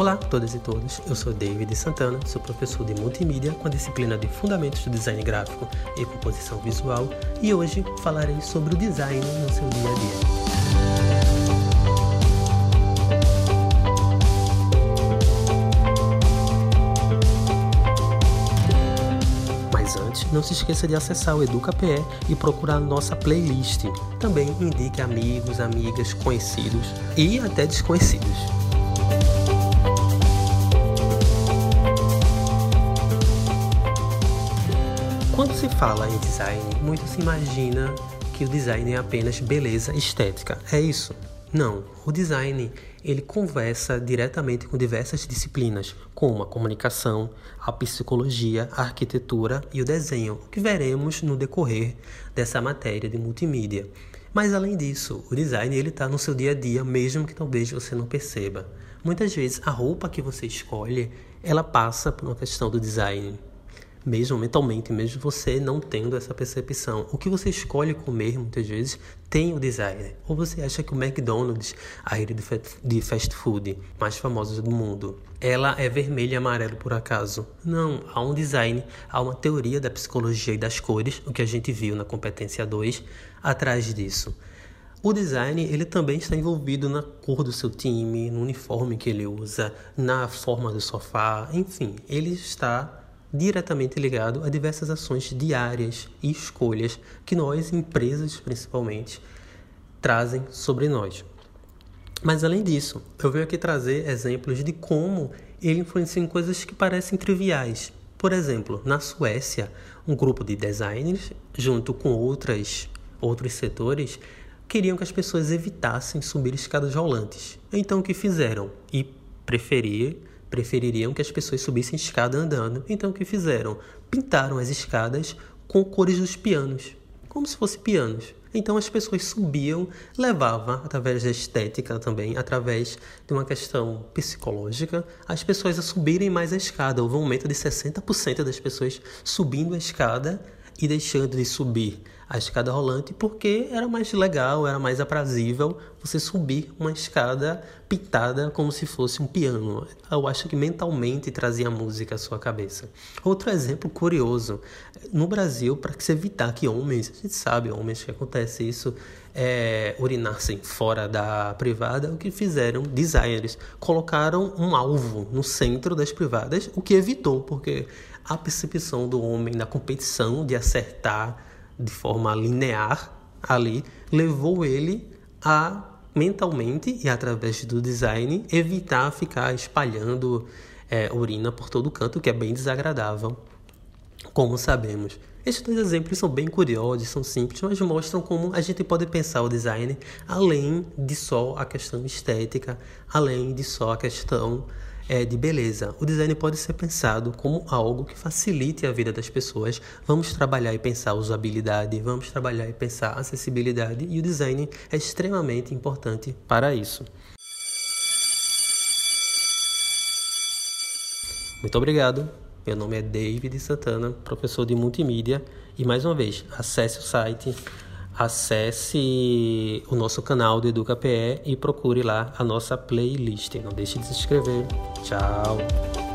Olá a todas e todos, eu sou David Santana, sou professor de multimídia com a disciplina de Fundamentos do Design Gráfico e Composição Visual e hoje falarei sobre o design no seu dia a dia. Não se esqueça de acessar o EducaPE e procurar nossa playlist. Também indique amigos, amigas, conhecidos e até desconhecidos. Quando se fala em design, muito se imagina que o design é apenas beleza estética. É isso? Não, o design ele conversa diretamente com diversas disciplinas, como a comunicação, a psicologia, a arquitetura e o desenho, o que veremos no decorrer dessa matéria de multimídia. Mas além disso, o design ele está no seu dia a dia, mesmo que talvez você não perceba. Muitas vezes a roupa que você escolhe, ela passa por uma questão do design mesmo mentalmente, mesmo você não tendo essa percepção. O que você escolhe comer, muitas vezes, tem o design. Ou você acha que o McDonald's, a rede de fast food mais famosa do mundo, ela é vermelho e amarelo por acaso? Não, há um design, há uma teoria da psicologia e das cores, o que a gente viu na competência 2, atrás disso. O design ele também está envolvido na cor do seu time, no uniforme que ele usa, na forma do sofá, enfim, ele está diretamente ligado a diversas ações diárias e escolhas que nós, empresas principalmente, trazem sobre nós. Mas além disso, eu venho aqui trazer exemplos de como ele influencia em coisas que parecem triviais. Por exemplo, na Suécia, um grupo de designers, junto com outras, outros setores, queriam que as pessoas evitassem subir escadas rolantes. Então, o que fizeram? E preferir prefeririam que as pessoas subissem escada andando, então o que fizeram? Pintaram as escadas com cores dos pianos, como se fossem pianos. Então as pessoas subiam, levava através da estética também, através de uma questão psicológica, as pessoas a subirem mais a escada. Houve um aumento de 60% das pessoas subindo a escada e deixando de subir a escada rolante porque era mais legal, era mais aprazível você subir uma escada pintada como se fosse um piano. Eu acho que mentalmente trazia a música à sua cabeça. Outro exemplo curioso, no Brasil, para se evitar que homens, a gente sabe, homens que acontece isso, é, urinassem fora da privada, o que fizeram designers? Colocaram um alvo no centro das privadas, o que evitou, porque a percepção do homem na competição de acertar de forma linear ali levou ele a mentalmente e através do design evitar ficar espalhando é, urina por todo canto, que é bem desagradável, como sabemos. Estes dois exemplos são bem curiosos, são simples, mas mostram como a gente pode pensar o design além de só a questão estética, além de só a questão é, de beleza. O design pode ser pensado como algo que facilite a vida das pessoas. Vamos trabalhar e pensar usabilidade, vamos trabalhar e pensar acessibilidade, e o design é extremamente importante para isso. Muito obrigado. Meu nome é David Santana, professor de multimídia, e mais uma vez, acesse o site acesse o nosso canal do EducaPE e procure lá a nossa playlist. Não deixe de se inscrever. Tchau!